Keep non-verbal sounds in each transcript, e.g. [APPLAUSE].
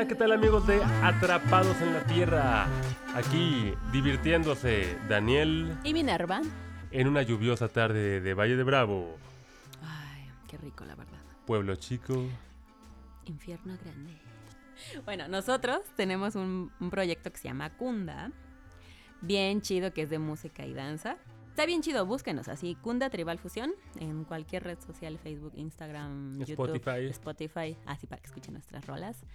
Hola, ¿qué tal amigos de Atrapados en la Tierra? Aquí divirtiéndose Daniel Y Minerva. en una lluviosa tarde de Valle de Bravo, Ay, qué rico, la verdad. pueblo chico. Infierno grande. Bueno, nosotros tenemos un, un proyecto que se llama Kunda. Bien chido, que es de música y danza. Está bien chido, búsquenos así, Kunda Tribal Fusión, en cualquier red social, Facebook, Instagram, YouTube, Spotify. Spotify, así para que escuchen nuestras rolas.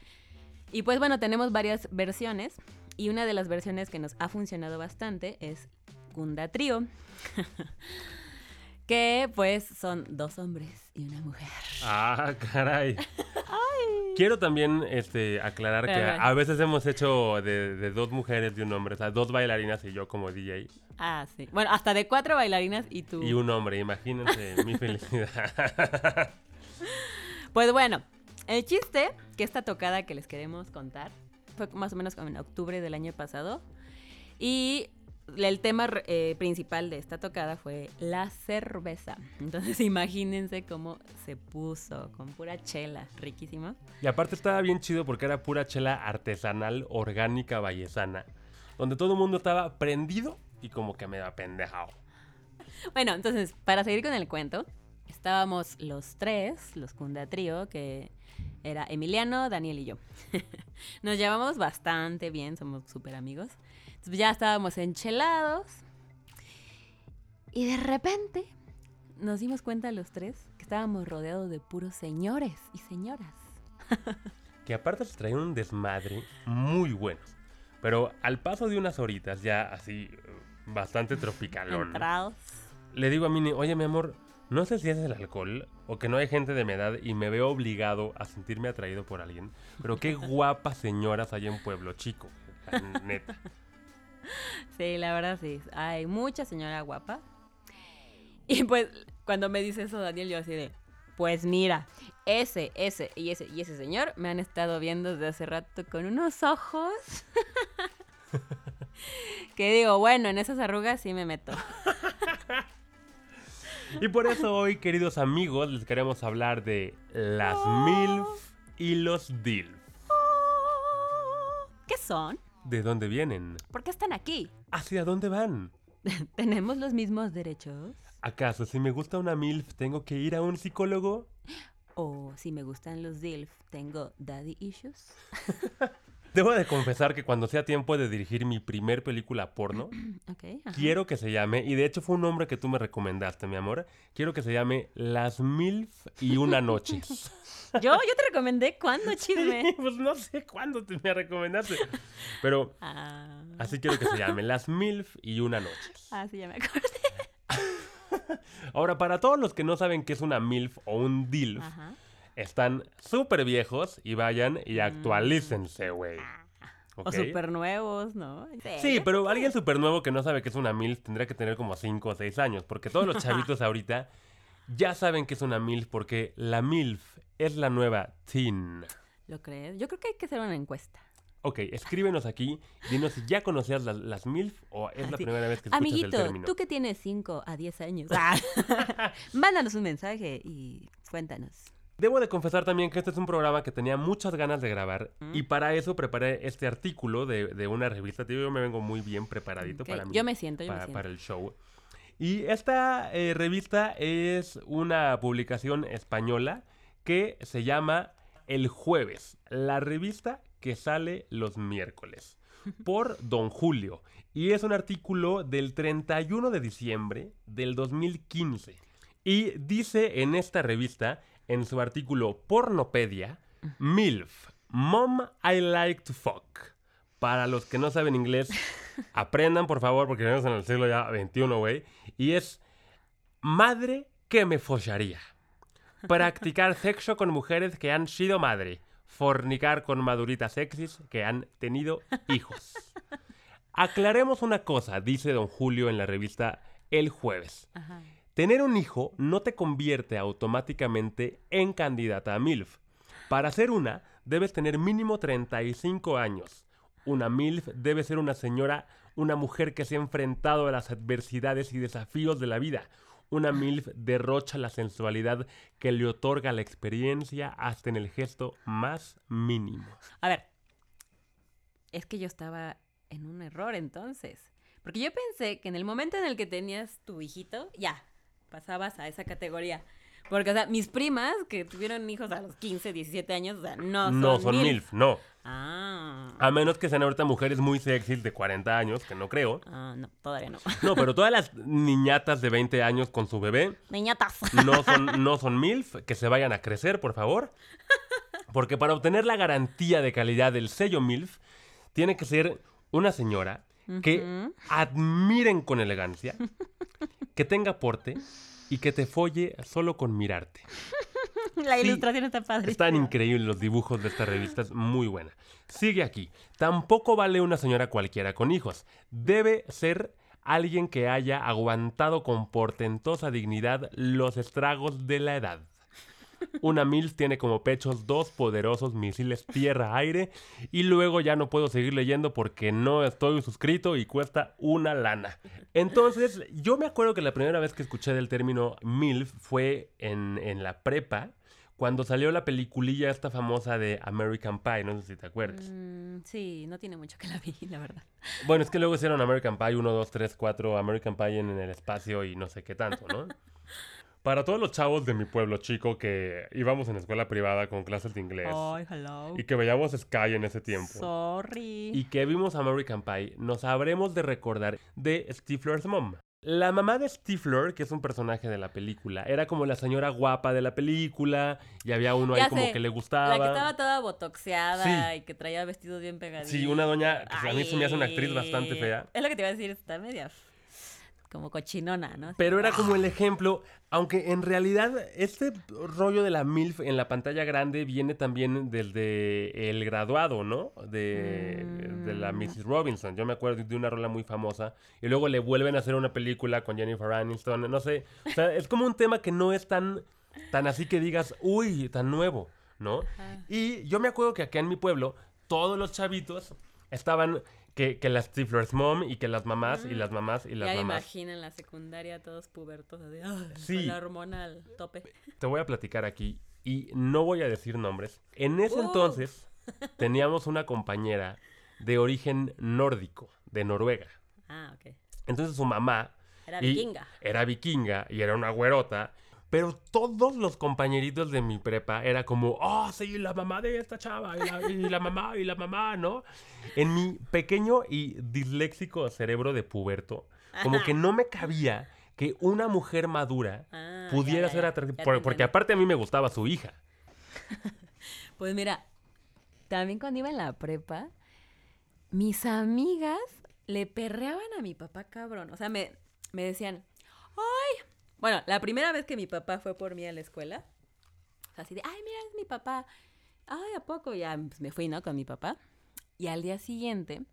Y pues bueno, tenemos varias versiones y una de las versiones que nos ha funcionado bastante es Kunda Trio, [LAUGHS] que pues son dos hombres y una mujer. Ah, caray. Quiero también este, aclarar que a veces hemos hecho de, de dos mujeres y un hombre, o sea, dos bailarinas y yo como DJ Ah, sí. Bueno, hasta de cuatro bailarinas y tú. y un hombre, imagínense mi felicidad. [LAUGHS] Pues bueno, el chiste que esta tocada que les queremos contar fue más o menos como en octubre del año pasado. Y el tema eh, principal de esta tocada fue la cerveza. Entonces [LAUGHS] imagínense cómo se puso con pura chela, riquísimo. Y aparte estaba bien chido porque era pura chela artesanal, orgánica, vallesana, donde todo el mundo estaba prendido y como que me da pendejado. Bueno, entonces, para seguir con el cuento, estábamos los tres, los Kunda Trío, que era Emiliano, Daniel y yo. [LAUGHS] Nos llevamos bastante bien, somos súper amigos. Entonces ya estábamos enchelados. Y de repente nos dimos cuenta los tres que estábamos rodeados de puros señores y señoras. Que aparte se traían un desmadre muy bueno. Pero al paso de unas horitas, ya así, bastante tropicalón. Entrados. Le digo a Mini, oye mi amor, no sé si es el alcohol o que no hay gente de mi edad y me veo obligado a sentirme atraído por alguien. Pero qué [LAUGHS] guapas señoras hay en Pueblo Chico, neta. [LAUGHS] Sí, la verdad sí. Hay mucha señora guapa. Y pues cuando me dice eso Daniel, yo así de, pues mira, ese, ese y ese y ese señor me han estado viendo desde hace rato con unos ojos. [LAUGHS] que digo, bueno, en esas arrugas sí me meto. Y por eso hoy, queridos amigos, les queremos hablar de las MILF y los DILF. ¿Qué son? ¿De dónde vienen? ¿Por qué están aquí? ¿Hacia dónde van? [LAUGHS] ¿Tenemos los mismos derechos? ¿Acaso si me gusta una MILF tengo que ir a un psicólogo? [GASPS] O si me gustan los DILF, ¿tengo daddy issues? [LAUGHS] Debo de confesar que cuando sea tiempo de dirigir mi primer película porno, [CLEARS THROAT] quiero que se llame, y de hecho fue un nombre que tú me recomendaste, mi amor, quiero que se llame Las MILF y una noche. [LAUGHS] Yo, yo te recomendé cuándo, chisme. [LAUGHS] pues no sé cuándo te me recomendaste. Pero Ah, así quiero que se llame, Las MILF y una noche. ah, sí, ya me acordé. [LAUGHS] Ahora, para todos los que no saben qué es una MILF o un DILF, Ajá. Están súper viejos y vayan y actualícense, güey. O súper nuevos, ¿no? Sí, pero alguien súper nuevo que no sabe qué es una MILF tendría que tener como 5 o 6 años, porque todos los [LAUGHS] chavitos ahorita ya saben qué es una MILF, porque la MILF es la nueva teen. ¿Lo crees? Yo creo que hay que hacer una encuesta. Ok, escríbenos aquí, dinos si ya conocías las, las MILF o es la primera vez que escuchas el Amiguito, término. tú que tienes 5 a 10 años, [LAUGHS] ah, mándanos un mensaje y cuéntanos. Debo de confesar también que este es un programa que tenía muchas ganas de grabar Mm. y para eso preparé este artículo de, de una revista. Yo me vengo muy bien preparadito para mí. Yo me siento, yo para, me siento. para el show. Y esta eh, revista es una publicación española que se llama El Jueves, la revista que sale los miércoles, [LAUGHS] por Don Julio. Y es un artículo del 31 de diciembre del 2015. Y dice en esta revista, en su artículo Pornopedia, MILF, Mom I Like to Fuck. Para los que no saben inglés, [LAUGHS] aprendan por favor, porque vivimos en el siglo ya XXI, güey. Y es madre que me follaría. Practicar [LAUGHS] sexo con mujeres que han sido madre. Fornicar con maduritas sexys que han tenido hijos. [LAUGHS] Aclaremos una cosa, dice don Julio en la revista El Jueves. Ajá. Tener un hijo no te convierte automáticamente en candidata a MILF. Para ser una, debes tener mínimo 35 años. Una MILF debe ser una señora, una mujer que se ha enfrentado a las adversidades y desafíos de la vida. Una MILF derrocha la sensualidad que le otorga la experiencia hasta en el gesto más mínimo. A ver, es que yo estaba en un error entonces. Porque yo pensé que en el momento en el que tenías tu hijito, ya, pasabas a esa categoría. Porque, o sea, mis primas que tuvieron hijos a los 15, 17 años, o sea, no son no son MILF. MILF, no. Ah. A menos que sean ahorita mujeres muy sexys de 40 años, que no creo. Ah, no, todavía no. No, pero todas las niñatas de 20 años con su bebé Niñatas. no son, no son MILF, que se vayan a crecer, por favor. Porque para obtener la garantía de calidad del sello MILF, tiene que ser una señora que admiren con elegancia, que tenga porte y que te folle solo con mirarte. [LAUGHS] La Sí, ilustración está padre. Están increíbles los dibujos de esta revista, es muy buena. Sigue aquí. Tampoco vale una señora cualquiera con hijos. Debe ser alguien que haya aguantado con portentosa dignidad los estragos de la edad. Una MILF tiene como pechos dos poderosos misiles tierra-aire y luego ya no puedo seguir leyendo porque no estoy suscrito y cuesta una lana. Entonces, yo me acuerdo que la primera vez que escuché del término MILF fue en, en la prepa, cuando salió la peliculilla esta famosa de American Pie, no sé si te acuerdas. Mm, sí, no tiene mucho que la vi, la verdad. Bueno, es que luego hicieron American Pie 1, 2, 3, 4, American Pie en, en el espacio y no sé qué tanto, ¿no? [LAUGHS] Para todos los chavos de mi pueblo chico que íbamos en escuela privada con clases de inglés Ay, hello. y que veíamos Sky en ese tiempo Sorry. y que vimos American Pie, nos habremos de recordar de Stifler's mom. La mamá de Stifler, que es un personaje de la película, era como la señora guapa de la película y había uno ahí como que le La gustaba. que estaba toda botoxeada Sí. y que traía vestidos bien pegaditos. Sí, una doña que a mí se me hace una actriz bastante fea. Es lo que te iba a decir, está media como cochinona, ¿no? Pero era como el ejemplo, aunque en realidad este rollo de la MILF en la pantalla grande viene también desde el graduado, ¿no? De, de la Mm. Mrs. Robinson. Yo me acuerdo de una rola muy famosa y luego le vuelven a hacer una película con Jennifer Aniston, no sé. O sea, es como un tema que no es tan, tan así que digas, uy, tan nuevo, ¿no? Ajá. Y yo me acuerdo que acá en mi pueblo todos los chavitos estaban... Que, que las Stifler's mom y que las mamás y las mamás y las ya mamás. imagino en la secundaria todos pubertos así, ay, Sí. con la hormona al tope. te voy a platicar aquí y no voy a decir nombres. En ese Uh. entonces [LAUGHS] teníamos una compañera de origen nórdico, de Noruega. Ah, ok. Entonces su mamá Era vikinga. era vikinga y era una güerota. Pero todos los compañeritos de mi prepa era como, oh, sí, la mamá de esta chava, y la, y la mamá, y la mamá, ¿no? En mi pequeño y disléxico cerebro de puberto, como que no me cabía que una mujer madura Ah, pudiera ya, ser atractiva. Por- porque aparte a mí me gustaba su hija. [LAUGHS] Pues mira, también cuando iba en la prepa, mis amigas le perreaban a mi papá cabrón. O sea, me, me decían, bueno, la primera vez que mi papá fue por mí a la escuela, así de, ay, mira, es mi papá. Ay, ¿a poco? Ya pues, me fui, ¿no? Con mi papá. Y al día siguiente,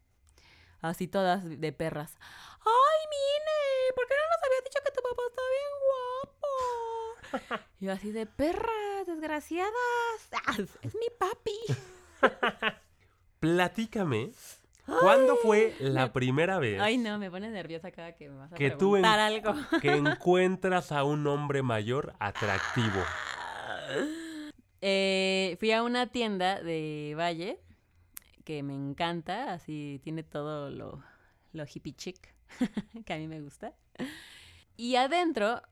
así todas de perras, ay, Mine, ¿por qué no nos habías dicho que tu papá está bien guapo? [LAUGHS] Y yo así de perras, desgraciadas. Ah, es mi papi. [LAUGHS] Platícame, ¿cuándo fue la primera vez Ay, no, me pone nerviosa cada que me vas a que tú en- preguntar algo. que [LAUGHS] encuentras a un hombre mayor atractivo? Eh, fui a una tienda de Valle que me encanta, así tiene todo lo, lo hippie chic [LAUGHS] que a mí me gusta. Y adentro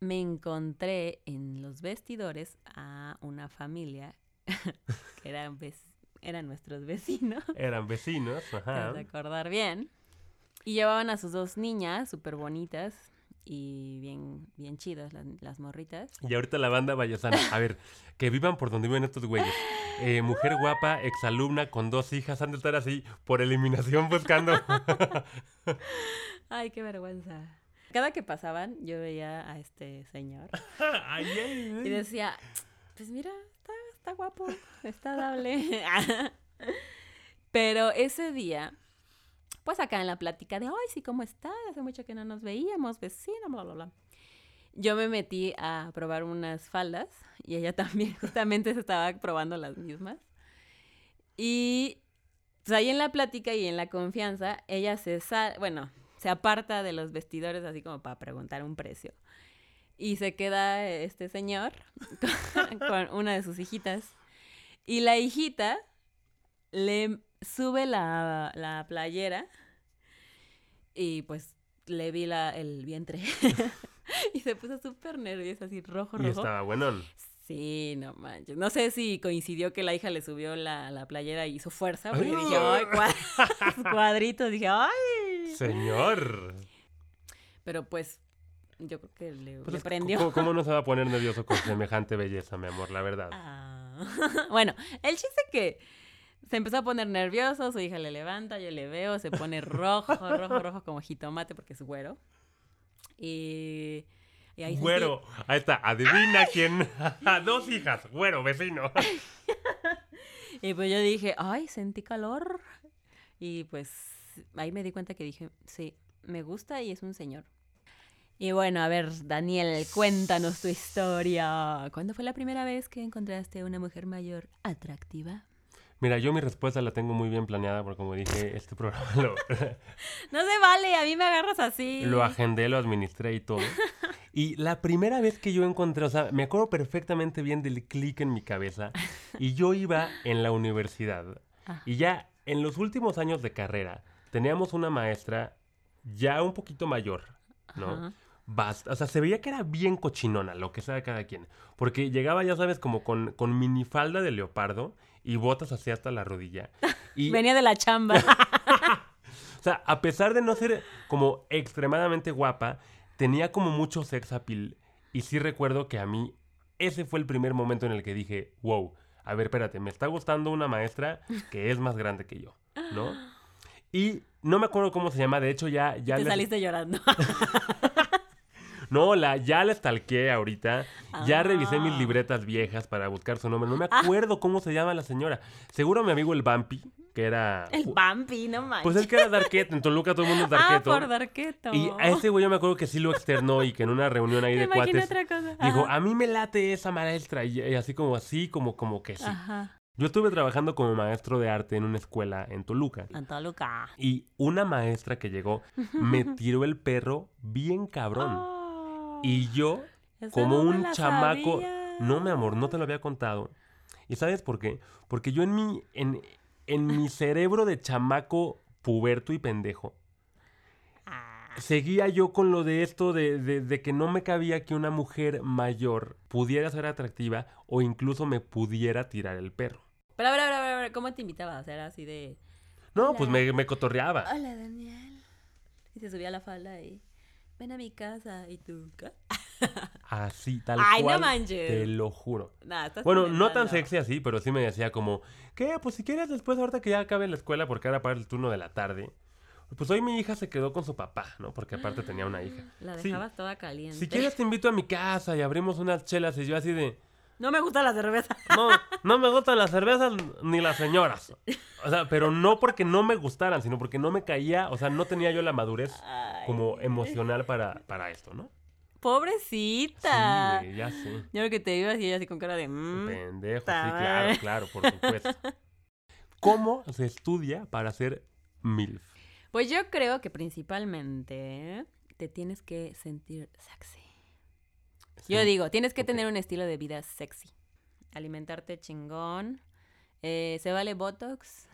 me encontré en los vestidores a una familia [LAUGHS] que eran, vec- eran nuestros vecinos. [LAUGHS] Eran vecinos, [LAUGHS] ajá. acordar bien. Y llevaban a sus dos niñas súper bonitas y bien, bien chidas las, las morritas. Y ahorita la banda Vallesana. A ver, que vivan por donde viven estos güeyes. Eh, mujer guapa, exalumna, con dos hijas, han de estar así por eliminación buscando. Ay, qué vergüenza. Cada que pasaban, yo veía a este señor [LAUGHS] y decía, pues mira, está, guapo, está dable. [LAUGHS] Pero ese día, pues acá en la plática de, ay, sí, ¿cómo estás? Hace mucho que no nos veíamos, vecina, bla, bla, bla. Yo me metí a probar unas faldas y ella [LAUGHS] también justamente se estaba probando las mismas. Y pues ahí en la plática y en la confianza, ella se sale, bueno, se aparta de los vestidores así como para preguntar un precio. Y se queda este señor [LAUGHS] con, con una de sus hijitas. Y la hijita le sube la, la playera y pues le vi la, el vientre. [LAUGHS] y se puso súper nerviosa, así rojo, Y rojo. estaba buenón. Sí, no manches. No sé si coincidió que la hija le subió la, la playera y hizo fuerza, porque dije, ay, cua- [LAUGHS] cuadritos, dije, ay. Señor. Pero pues, yo creo que le, Pues le prendió. ¿cómo, cómo no se va a poner nervioso con semejante belleza, mi amor? La verdad. Ah. [LAUGHS] bueno, el chiste que se empezó a poner nervioso, su hija le levanta, yo le veo, se pone rojo, rojo, rojo como jitomate porque es güero. Y, y ahí sentí- Güero. Ahí está. Adivina quién. [LAUGHS] Dos hijas. Güero, vecino. [LAUGHS] Y pues yo dije, ay, sentí calor. Y pues ahí me di cuenta que dije, sí, me gusta y es un señor. Y bueno, a ver, Daniel, cuéntanos tu historia. ¿Cuándo fue la primera vez que encontraste a una mujer mayor atractiva? Mira, yo mi respuesta la tengo muy bien planeada porque como dije, este programa lo, [LAUGHS] No se vale, a mí me agarras así. lo agendé, lo administré y todo. Y la primera vez que yo encontré, o sea, me acuerdo perfectamente bien del clic en mi cabeza. Y yo iba en la universidad. Ah. Y ya en los últimos años de carrera teníamos una maestra ya un poquito mayor, ¿no? Ajá. Bast- o sea, se veía que era bien cochinona, lo que sea cada quien. Porque llegaba, ya sabes, como con, con minifalda de leopardo y botas así hasta la rodilla. Y, [LAUGHS] Venía de la chamba. [LAUGHS] o sea, a pesar de no ser como extremadamente guapa, tenía como mucho sex appeal. Y sí recuerdo que a mí ese fue el primer momento en el que dije, wow, a ver, espérate, me está gustando una maestra que es más grande que yo, ¿no? [GASPS] Y no me acuerdo cómo se llama, de hecho ya... ya Te les- saliste llorando. [LAUGHS] No, la, ya la stalkeé ahorita. Ya revisé mis Ah. libretas viejas para buscar su nombre. No me acuerdo cómo se llama la señora. Seguro mi amigo el Bumpy, que era... El Bambi, no manches. Pues es que era Darketo. En Toluca todo el mundo es ah, Darketo. por Darketo. Y a ese güey yo me acuerdo que sí lo externó y que en una reunión ahí Me de cuates otra cosa. dijo, a mí me late esa maestra. Y, y así como así, como, como que sí. Ajá. Yo estuve trabajando como maestro de arte en una escuela en Toluca. En Toluca. Y una maestra que llegó me [LAUGHS] tiró el perro bien cabrón. Oh, Y yo esa como no un chamaco. sabía. No, mi amor, no te lo había contado. ¿Y sabes por qué? Porque yo en mi, en, en mi cerebro de chamaco puberto y pendejo, Ah, seguía yo con lo de esto de, de- de que no me cabía que una mujer mayor pudiera ser atractiva o incluso me pudiera tirar el perro. Pero a ver, a ver, a ver, a ver, ¿cómo te invitaba? O sea, era así de... No, Hola. pues me, me cotorreaba. Hola, Daniel. Y se subía la falda y... Ven a mi casa. ¿Y tú? ¿qué? [LAUGHS] Así, tal Ay, no cual. manches. Te lo juro. Nah, estás Bueno, no tan sexy así, pero sí me decía como, ¿qué? Pues si quieres después, ahorita que ya acabe la escuela, porque ahora para el turno de la tarde. Pues hoy mi hija se quedó con su papá, ¿no? Porque aparte tenía una hija. La Sí. dejabas toda caliente. Si quieres te invito a mi casa y abrimos unas chelas y yo así de, No me gusta la cerveza. [LAUGHS] no, no me gustan las cervezas ni las señoras. O sea, pero no porque no me gustaran, sino porque no me caía, o sea, no tenía yo la madurez Ay, como emocional para, para esto, ¿no? Sí, Pobrecita. güey, ya sé. Yo creo que te ibas y ella así con cara de... "Mm". Pendejo, sí, claro, claro, por supuesto. [LAUGHS] ¿Cómo se estudia para ser MILF? Pues yo creo que principalmente te tienes que sentir sexy. Yo Sí. digo, tienes que tener un estilo de vida sexy. Alimentarte chingón. Eh, ¿Se vale Botox?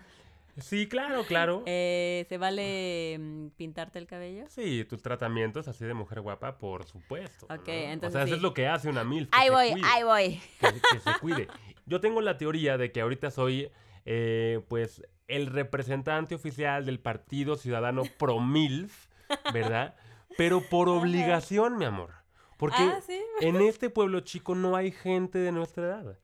Sí, claro, claro. [LAUGHS] Eh, ¿Se vale mm, pintarte el cabello? Sí, tus tratamientos así de mujer guapa, por supuesto. Ok, ¿no? entonces O sea, eso es lo que hace una MILF. Ahí voy, cuide, ahí voy. Que, que se cuide. Yo tengo la teoría de que ahorita soy, eh, pues, el representante oficial del Partido Ciudadano Pro MILF, ¿verdad? Pero por [LAUGHS] obligación, mi amor. Porque Ah, sí. en este pueblo chico no hay gente de nuestra edad.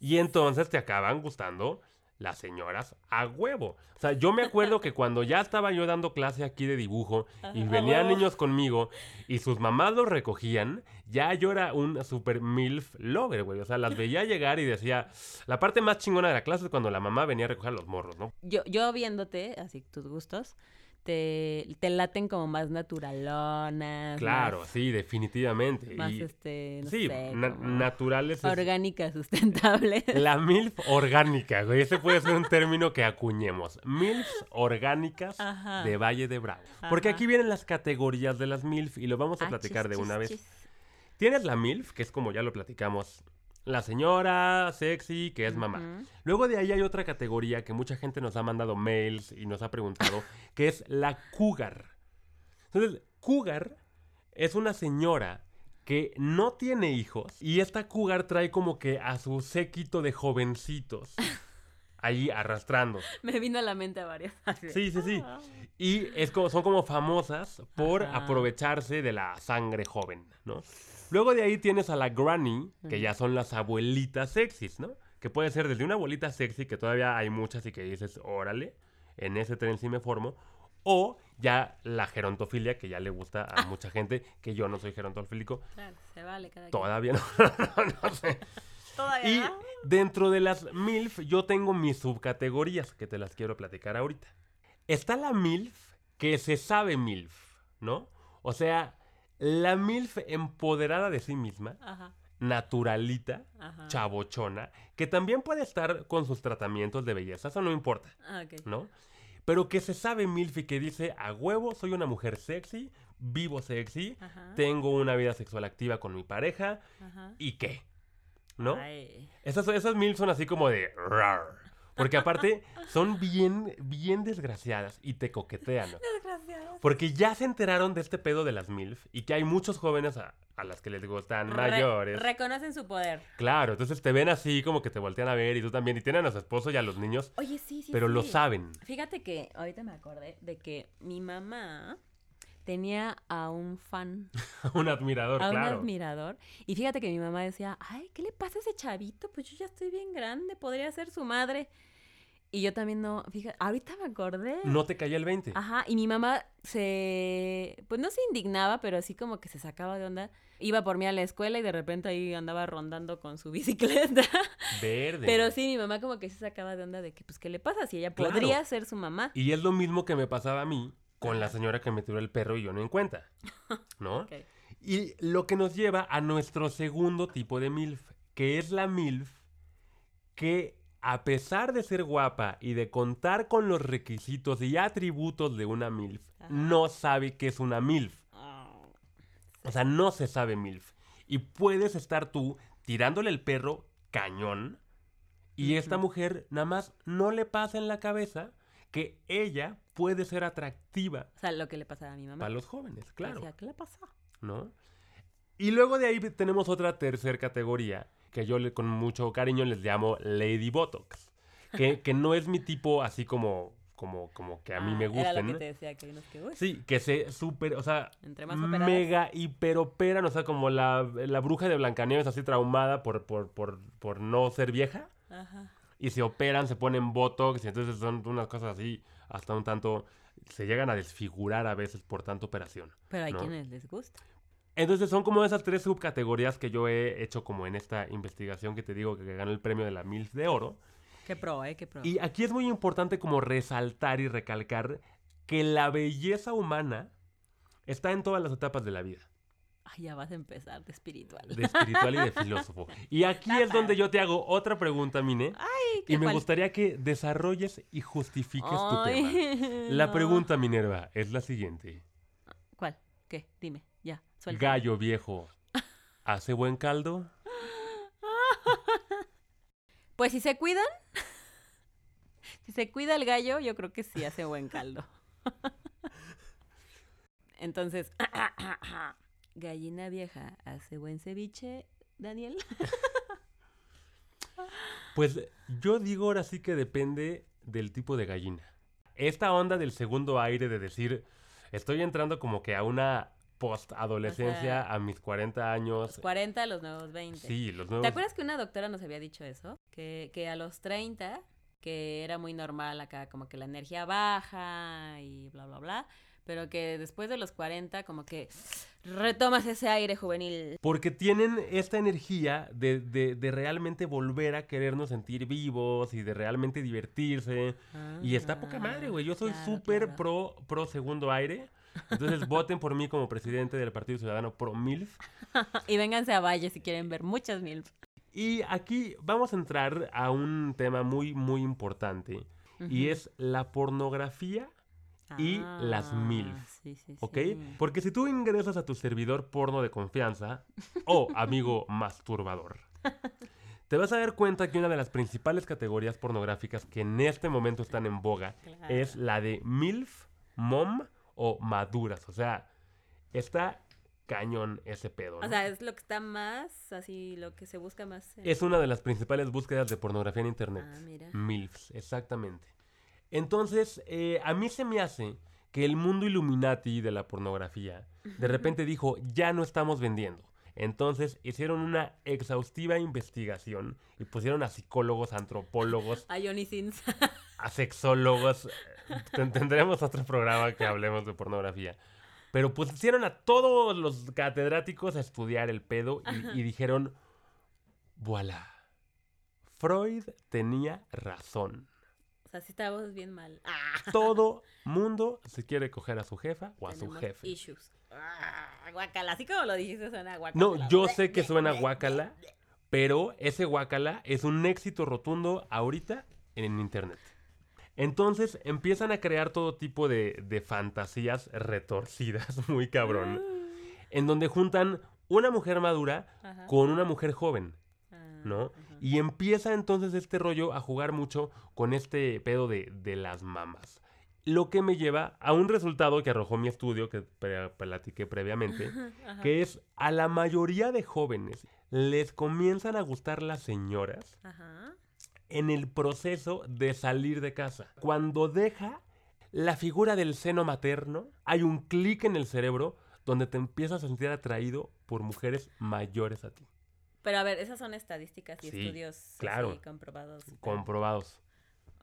Y entonces te acaban gustando las señoras a huevo. O sea, yo me acuerdo que cuando ya estaba yo dando clase aquí de dibujo y Ajá, venían niños conmigo y sus mamás los recogían, ya yo era un super MILF lover, güey. O sea, las veía llegar y decía, la parte más chingona de la clase es cuando la mamá venía a recoger los morros, ¿no? Yo, yo viéndote, así tus gustos, te, te laten como más naturalonas. Claro, sí, definitivamente. Más, y, este, no sí, sé, na- como naturales. es- orgánicas, sustentables. [LAUGHS] La MILF orgánica, güey. Ese puede ser un [LAUGHS] término que acuñemos. MILFs orgánicas Ajá. de Valle de Bravo. Porque aquí vienen las categorías de las MILF y lo vamos a Ah, platicar chis, de chis, una vez. chis. Tienes la MILF, que es como ya lo platicamos, La señora sexy que es mamá. Luego de ahí hay otra categoría que mucha gente nos ha mandado mails y nos ha preguntado, [LAUGHS] que es la cougar. Entonces, cougar es una señora que no tiene hijos y esta cougar trae como que a su séquito de jovencitos [LAUGHS] ahí arrastrando. Me vino a la mente a varias. Sí, sí, sí. Y es como, son como famosas por Ajá. aprovecharse de la sangre joven, ¿no? Luego de ahí tienes a la granny, que ya son las abuelitas sexys, ¿no? Que puede ser desde una abuelita sexy, que todavía hay muchas y que dices, órale, en ese tren sí me formo, o ya la gerontofilia, que ya le gusta a mucha gente, que yo no soy gerontofílico, Claro, se vale cada todavía [LAUGHS] no, no sé. Todavía Y no. dentro de las MILF, yo tengo mis subcategorías que te las quiero platicar ahorita. Está la MILF que se sabe MILF, ¿no? O sea, la MILF empoderada de sí misma, Ajá, naturalita, ajá. chabochona, que también puede estar con sus tratamientos de belleza, eso no importa, Ah. ¿no? Pero que se sabe MILF y que dice, a huevo, soy una mujer sexy, vivo sexy, Ajá. tengo una vida sexual activa con mi pareja, Ajá. ¿y qué? ¿no? Ay. Esas, esas mil son así como de... "Rar". Porque aparte son bien, bien desgraciadas y te coquetean. [LAUGHS] Porque ya se enteraron de este pedo de las MILF y que hay muchos jóvenes a, a las que les gustan mayores. reconocen su poder. Claro, entonces te ven así como que te voltean a ver y tú también. Y tienen a su esposo y a los niños, Oye, sí, sí. pero lo saben. Fíjate que ahorita me acordé de que mi mamá tenía a un fan, [LAUGHS] un admirador, a un admirador. Y fíjate que mi mamá decía, ay, ¿qué le pasa a ese chavito? Pues yo ya estoy bien grande, podría ser su madre. Y yo también no, fíjate, ahorita me acordé. No te caía el 20. Ajá, y mi mamá se, pues no se indignaba, pero así como que se sacaba de onda. Iba por mí a la escuela y de repente ahí andaba rondando con su [LAUGHS] bicicleta. Verde. Pero sí, mi mamá como que se sacaba de onda de que, pues, ¿qué le pasa? Si ella Claro. podría ser su mamá. Y es lo mismo que me pasaba a mí con la señora que me tiró el perro y yo no en cuenta. [LAUGHS] ¿No? Ok. Y lo que nos lleva a nuestro segundo tipo de MILF, que es la MILF que a pesar de ser guapa y de contar con los requisitos y atributos de una MILF, Ajá. no sabe qué es una MILF. Ah, O sea, no se sabe MILF. Y puedes estar tú tirándole el perro cañón y esta mujer nada más no le pasa en la cabeza que ella puede ser atractiva O sea, lo que le pasaba a mi mamá. para los jóvenes, claro. Decía, ¿qué le pasa? ¿no? Y luego de ahí tenemos otra tercera categoría que yo le- con mucho cariño les llamo Lady Botox, que, [LAUGHS] que no es mi tipo así como, como, como que a mí Ah, me Era lo que gusten. te decía, que hay unos que, uy, Sí, que se super, o sea, entre más operadas. mega hiperoperan, o sea, como la, la bruja de Blancanieves así traumada por, por, por, por no ser vieja Ajá. y se operan, se ponen Botox y entonces son unas cosas así hasta un tanto, se llegan a desfigurar a veces por tanta operación. Pero hay ¿no? quienes les gusta. Entonces son como esas tres subcategorías que yo he hecho como en esta investigación que te digo que ganó el premio de la MILF de oro. Qué pro, ¿eh? Qué pro. Y aquí es muy importante como resaltar y recalcar que la belleza humana está en todas las etapas de la vida, Ay, ya vas a empezar de espiritual. de espiritual y de filósofo. [LAUGHS] Y aquí es donde yo te hago otra pregunta, Mine, Ay, y qué me fal- gustaría que desarrolles y justifiques tu tema. [LAUGHS] La no. pregunta, Minerva, es la siguiente. ¿Cuál? ¿Qué? Dime, ya, suelta. Gallo viejo, [LAUGHS] ¿hace buen caldo? [LAUGHS] Pues si se cuidan, [LAUGHS] si se cuida el gallo, yo creo que sí hace buen caldo. Entonces, [COUGHS] gallina vieja hace buen ceviche, Daniel. Pues yo digo ahora sí que depende del tipo de gallina. Esta onda del segundo aire de decir, estoy entrando como que a una post-adolescencia O sea, a mis 40 años. Los 40, los nuevos 20. Sí, los nuevos. ¿Te acuerdas que una doctora nos había dicho eso? Que, que a los 30, que era muy normal acá, como que la energía baja y bla, bla, bla, pero que después de los 40, como que retomas ese aire juvenil. Porque tienen esta energía de, de- de realmente volver a querernos sentir vivos y de realmente divertirse. Y está poca madre, güey. Yo soy Ah, Claro, súper claro. pro, pro segundo aire. Entonces voten por mí como presidente del Partido Ciudadano Pro MILF. [LAUGHS] Y vénganse a Valle si quieren ver muchas mil. Y aquí vamos a entrar a un tema muy, muy importante. Y es la pornografía, y las MILF, Ah, Sí, sí, ¿ok? sí. Porque si tú ingresas a tu servidor porno de confianza o amigo [LAUGHS] masturbador, te vas a dar cuenta que una de las principales categorías pornográficas que en este momento están en boga Claro. es la de MILF, MOM o maduras. O sea, está cañón ese pedo. O sea, es lo que está más, así, lo que se busca más. en- es una de las principales búsquedas de pornografía en internet. Ah, mira. MILFs, exactamente. Entonces, eh, a mí se me hace que el mundo Illuminati de la pornografía de repente dijo, ya no estamos vendiendo. Entonces hicieron una exhaustiva investigación y pusieron a psicólogos, antropólogos, [LAUGHS] A Johnny Sins. a sexólogos. Ten- Tendremos otro programa que hablemos de pornografía. Pero pusieron a todos los catedráticos a estudiar el pedo y, y dijeron, voilà, Freud tenía razón. O sea, sí estábamos bien mal. [LAUGHS] Ah, Todo mundo se quiere coger a su jefa o a su jefe. Issues. Ah, guacala, así como lo dijiste suena guacala. No, yo sé que suena guacala, pero ese guacala es un éxito rotundo ahorita en internet. Entonces empiezan a crear todo tipo de, de fantasías retorcidas, [LAUGHS] muy cabrón, en donde juntan una mujer madura Ajá. con una mujer joven. Ah, ¿no? ajá. Y empieza entonces este rollo a jugar mucho con este pedo de, de las mamas. Lo que me lleva a un resultado que arrojó mi estudio, que pre- platiqué previamente, que es a la mayoría de jóvenes les comienzan a gustar las señoras Ajá. en el proceso de salir de casa. Cuando deja la figura del seno materno, hay un clic en el cerebro donde te empiezas a sentir atraído por mujeres mayores a ti, Pero a ver, esas son estadísticas y Sí, estudios claro. así comprobados. comprobados.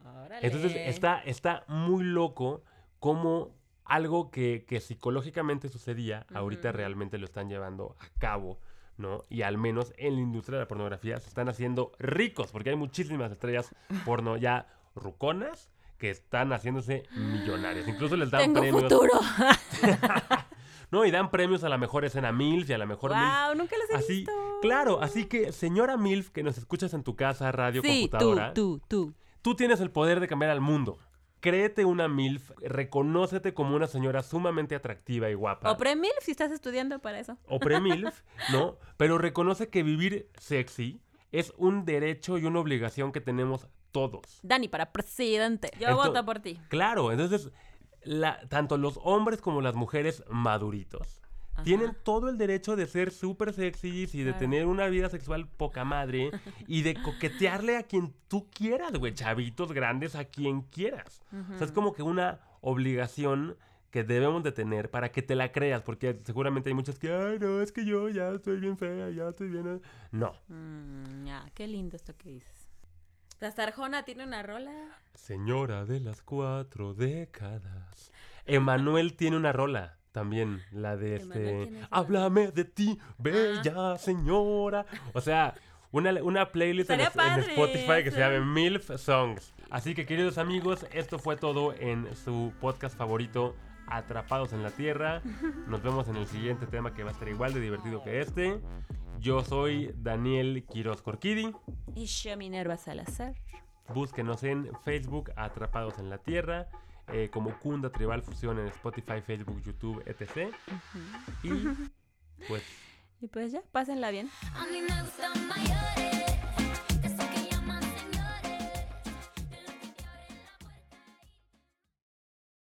Órale. Entonces está, está muy loco como algo que, que psicológicamente sucedía, ahorita realmente lo están llevando a cabo, ¿no? Y al menos en la industria de la pornografía se están haciendo ricos, porque hay muchísimas estrellas [LAUGHS] porno ya ruconas que están haciéndose millonarias. Incluso les dan Tengo premios. futuro. [LAUGHS] No, y dan premios a la mejor escena MILF y a la mejor MILF. wow, nunca los he Así, visto. claro, así que señora MILF que nos escuchas en tu casa, radio, Sí, tú, computadora. tú, tú. Tú tienes el poder de cambiar al mundo. Créete una MILF, reconócete como una señora sumamente atractiva y guapa. O pre-mil si estás estudiando para eso. o pre-MILF, [LAUGHS] ¿no? Pero reconoce que vivir sexy es un derecho y una obligación que tenemos todos. Dani, para presidente. Yo Ento- voto por ti. Claro, entonces, la- tanto los hombres como las mujeres maduritos Ajá. tienen todo el derecho de ser súper sexys y de Claro. tener una vida sexual poca madre y de coquetearle a quien tú quieras, güey, chavitos grandes, a quien quieras. O sea, es como que una obligación que debemos de tener para que te la creas, porque seguramente hay muchas que, ay, no, es que yo ya estoy bien fea, ya estoy bien... No, Mm, ya, qué lindo esto que dices. Arjona tiene una rola. señora de las cuatro décadas. Emanuel tiene una rola. También, la de este... Háblame de ti, bella señora. O sea, una, una playlist en, Spotify que se llama MILF Songs. Así que, queridos amigos, esto fue todo en su podcast favorito, Atrapados en la Tierra. [LAUGHS] Nos vemos en el siguiente tema que va a estar igual de divertido que este. Yo soy Daniel Quiroz Corquidi. Y yo, Minerva Salazar. Búsquenos en Facebook, Atrapados en la Tierra, eh, como Kunda Tribal Fusión en Spotify, Facebook, YouTube, etc. Y pues [LAUGHS] Y pues ya, pásenla bien. A mí me gustan mayores.